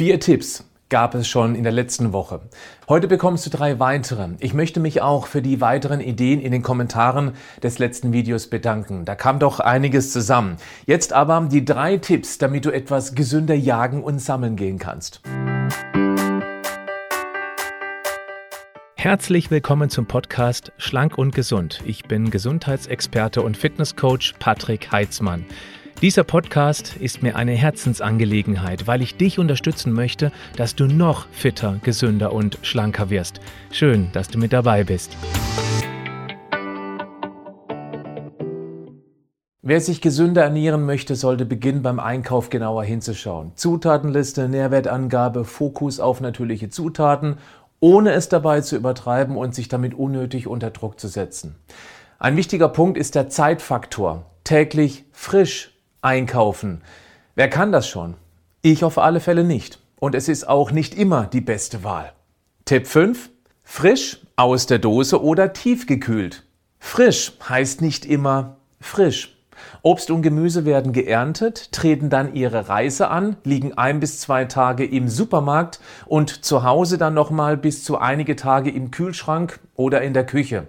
Vier Tipps gab es schon in der letzten Woche. Heute bekommst du drei weitere. Ich möchte mich auch für die weiteren Ideen in den Kommentaren des letzten Videos bedanken. Da kam doch einiges zusammen. Jetzt aber die drei Tipps, damit du etwas gesünder jagen und sammeln gehen kannst. Herzlich willkommen zum Podcast Schlank und Gesund. Ich bin Gesundheitsexperte und Fitnesscoach Patrick Heitzmann. Dieser Podcast ist mir eine Herzensangelegenheit, weil ich dich unterstützen möchte, dass du noch fitter, gesünder und schlanker wirst. Schön, dass du mit dabei bist. Wer sich gesünder ernähren möchte, sollte beginnen beim Einkauf genauer hinzuschauen. Zutatenliste, Nährwertangabe, Fokus auf natürliche Zutaten, ohne es dabei zu übertreiben und sich damit unnötig unter Druck zu setzen. Ein wichtiger Punkt ist der Zeitfaktor. Täglich frisch einkaufen. Wer kann das schon? Ich auf alle Fälle nicht. Und es ist auch nicht immer die beste Wahl. Tipp 5. Frisch aus der Dose oder tiefgekühlt. Frisch heißt nicht immer frisch. Obst und Gemüse werden geerntet, treten dann ihre Reise an, liegen ein bis zwei Tage im Supermarkt und zu Hause dann nochmal bis zu einige Tage im Kühlschrank oder in der Küche.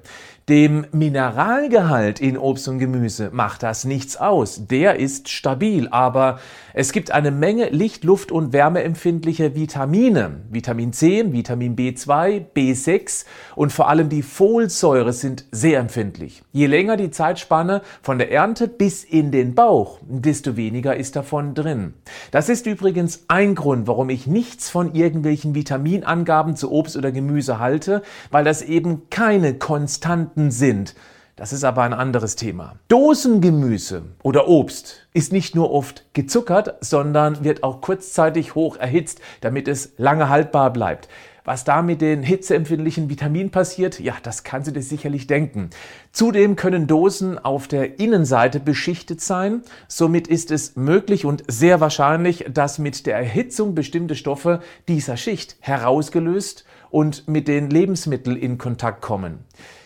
Dem Mineralgehalt in Obst und Gemüse macht das nichts aus. Der ist stabil, aber es gibt eine Menge licht-, luft- und wärmeempfindliche Vitamine. Vitamin C, Vitamin B2, B6 und vor allem die Folsäure sind sehr empfindlich. Je länger die Zeitspanne von der Ernte bis in den Bauch, desto weniger ist davon drin. Das ist übrigens ein Grund, warum ich nichts von irgendwelchen Vitaminangaben zu Obst oder Gemüse halte, weil das eben keine konstanten Produkten sind. Das ist aber ein anderes Thema. Dosengemüse oder Obst ist nicht nur oft gezuckert, sondern wird auch kurzzeitig hoch erhitzt, damit es lange haltbar bleibt. Was da mit den hitzeempfindlichen Vitaminen passiert, ja, das kannst du dir sicherlich denken. Zudem können Dosen auf der Innenseite beschichtet sein. Somit ist es möglich und sehr wahrscheinlich, dass mit der Erhitzung bestimmte Stoffe dieser Schicht herausgelöst und mit den Lebensmitteln in Kontakt kommen.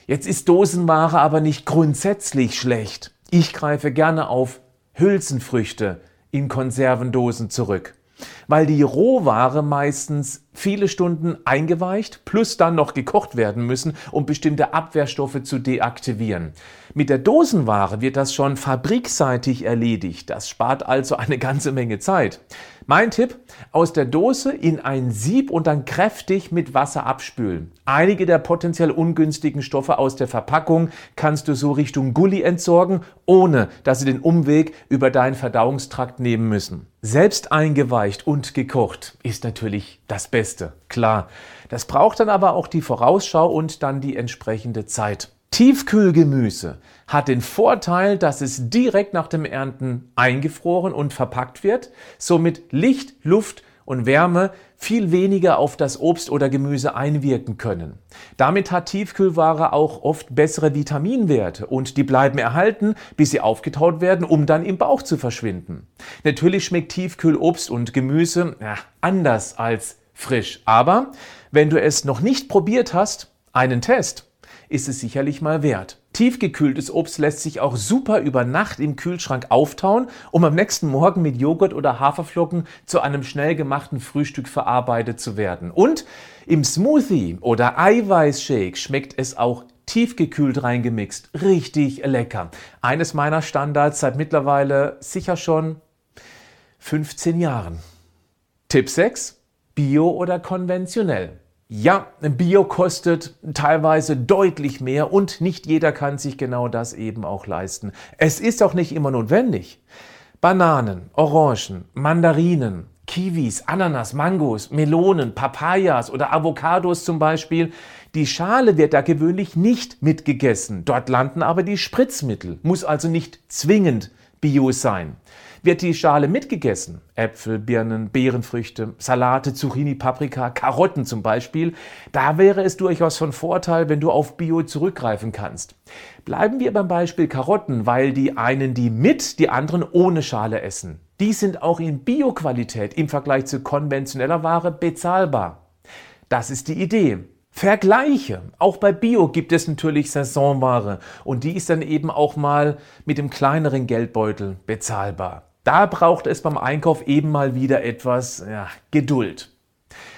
Jetzt ist Dosenware aber nicht grundsätzlich schlecht. Ich greife gerne auf Hülsenfrüchte in Konservendosen zurück weil die Rohware meistens viele Stunden eingeweicht plus dann noch gekocht werden müssen, um bestimmte Abwehrstoffe zu deaktivieren. Mit der Dosenware wird das schon fabrikseitig erledigt. Das spart also eine ganze Menge Zeit. Mein Tipp, aus der Dose in ein Sieb und dann kräftig mit Wasser abspülen. Einige der potenziell ungünstigen Stoffe aus der Verpackung kannst du so Richtung Gully entsorgen, ohne dass sie den Umweg über deinen Verdauungstrakt nehmen müssen. Selbst eingeweicht und gekocht ist natürlich das Beste, klar. Das braucht dann aber auch die Vorausschau und dann die entsprechende Zeit. Tiefkühlgemüse hat den Vorteil, dass es direkt nach dem Ernten eingefroren und verpackt wird, somit Licht, Luft und Wärme viel weniger auf das Obst oder Gemüse einwirken können. Damit hat Tiefkühlware auch oft bessere Vitaminwerte und die bleiben erhalten, bis sie aufgetaut werden, um dann im Bauch zu verschwinden. Natürlich schmeckt Tiefkühlobst und Gemüse ja, anders als frisch, aber wenn du es noch nicht probiert hast, einen Test ist es sicherlich mal wert. Tiefgekühltes Obst lässt sich auch super über Nacht im Kühlschrank auftauen, um am nächsten Morgen mit Joghurt oder Haferflocken zu einem schnell gemachten Frühstück verarbeitet zu werden. Und im Smoothie oder Eiweißshake schmeckt es auch tiefgekühlt reingemixt. Richtig lecker. Eines meiner Standards seit mittlerweile sicher schon 15 Jahren. Tipp 6. Bio oder konventionell? Ja, Bio kostet teilweise deutlich mehr und nicht jeder kann sich genau das eben auch leisten. Es ist auch nicht immer notwendig. Bananen, Orangen, Mandarinen, Kiwis, Ananas, Mangos, Melonen, Papayas oder Avocados zum Beispiel. Die Schale wird da gewöhnlich nicht mitgegessen. Dort landen aber die Spritzmittel. Muss also nicht zwingend Bio sein. Wird die Schale mitgegessen, Äpfel, Birnen, Beerenfrüchte, Salate, Zucchini, Paprika, Karotten zum Beispiel, da wäre es durchaus von Vorteil, wenn du auf Bio zurückgreifen kannst. Bleiben wir beim Beispiel Karotten, weil die einen die mit, die anderen ohne Schale essen. Die sind auch in Bio-Qualität im Vergleich zu konventioneller Ware bezahlbar. Das ist die Idee. Vergleiche. Auch bei Bio gibt es natürlich Saisonware und die ist dann eben auch mal mit dem kleineren Geldbeutel bezahlbar. Da braucht es beim Einkauf eben mal wieder etwas ja, Geduld.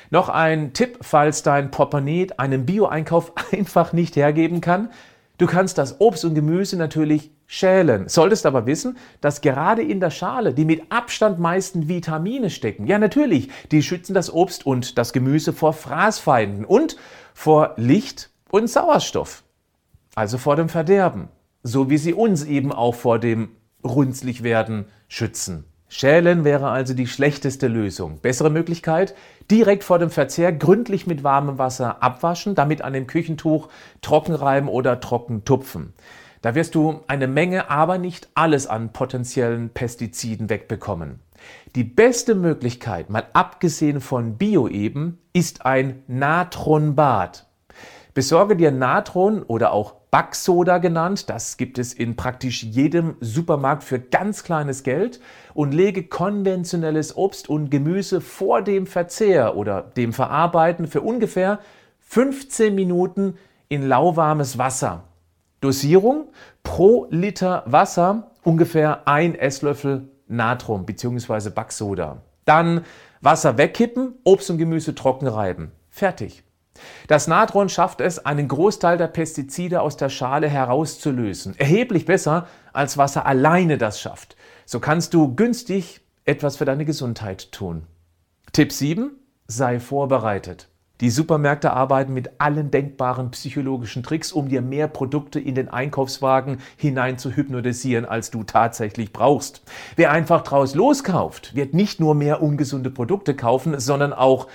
Noch ein Tipp, falls dein Portemonnaie einen Bio-Einkauf einfach nicht hergeben kann. Du kannst das Obst und Gemüse natürlich schälen. Solltest aber wissen, dass gerade in der Schale die mit Abstand meisten Vitamine stecken. Ja, natürlich, die schützen das Obst und das Gemüse vor Fraßfeinden und vor Licht und Sauerstoff. Also vor dem Verderben. So wie sie uns eben auch vor dem Runzligwerden schützen. Schälen wäre also die schlechteste Lösung. Bessere Möglichkeit, direkt vor dem Verzehr gründlich mit warmem Wasser abwaschen, damit an dem Küchentuch trocken reiben oder trocken tupfen. Da wirst du eine Menge, aber nicht alles an potenziellen Pestiziden wegbekommen. Die beste Möglichkeit, mal abgesehen von Bio eben, ist ein Natronbad. Besorge dir Natron oder auch Backsoda genannt. Das gibt es in praktisch jedem Supermarkt für ganz kleines Geld und lege konventionelles Obst und Gemüse vor dem Verzehr oder dem Verarbeiten für ungefähr 15 Minuten in lauwarmes Wasser. Dosierung pro Liter Wasser ungefähr ein Esslöffel Natron bzw. Backsoda. Dann Wasser wegkippen, Obst und Gemüse trocken reiben. Fertig. Das Natron schafft es, einen Großteil der Pestizide aus der Schale herauszulösen. Erheblich besser, als Wasser alleine das schafft. So kannst du günstig etwas für deine Gesundheit tun. Tipp 7. Sei vorbereitet. Die Supermärkte arbeiten mit allen denkbaren psychologischen Tricks, um dir mehr Produkte in den Einkaufswagen hinein zu hypnotisieren, als du tatsächlich brauchst. Wer einfach draus loskauft, wird nicht nur mehr ungesunde Produkte kaufen, sondern auch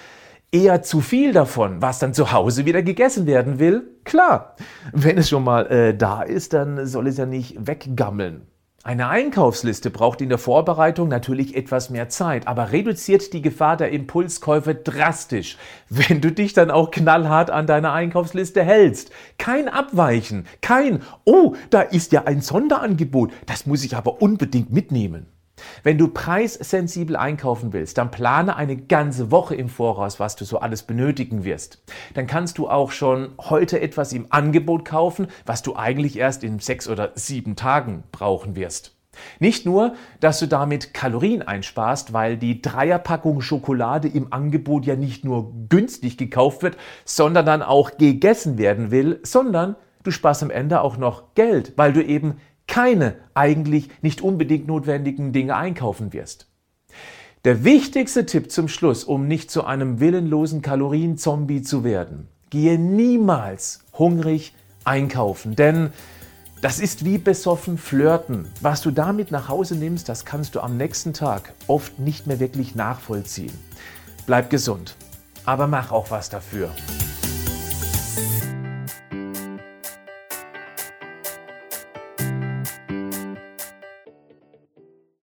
eher zu viel davon, was dann zu Hause wieder gegessen werden will. Klar, wenn es schon mal äh, da ist, dann soll es ja nicht weggammeln. Eine Einkaufsliste braucht in der Vorbereitung natürlich etwas mehr Zeit, aber reduziert die Gefahr der Impulskäufe drastisch, wenn du dich dann auch knallhart an deine Einkaufsliste hältst. Kein Abweichen, kein, oh, da ist ja ein Sonderangebot, das muss ich aber unbedingt mitnehmen. Wenn du preissensibel einkaufen willst, dann plane eine ganze Woche im Voraus, was du so alles benötigen wirst. Dann kannst du auch schon heute etwas im Angebot kaufen, was du eigentlich erst in sechs oder sieben Tagen brauchen wirst. Nicht nur, dass du damit Kalorien einsparst, weil die Dreierpackung Schokolade im Angebot ja nicht nur günstig gekauft wird, sondern dann auch gegessen werden will, sondern du sparst am Ende auch noch Geld, weil du eben keine eigentlich nicht unbedingt notwendigen Dinge einkaufen wirst. Der wichtigste Tipp zum Schluss, um nicht zu einem willenlosen Kalorienzombie zu werden, gehe niemals hungrig einkaufen, denn das ist wie besoffen flirten. Was du damit nach Hause nimmst, das kannst du am nächsten Tag oft nicht mehr wirklich nachvollziehen. Bleib gesund, aber mach auch was dafür.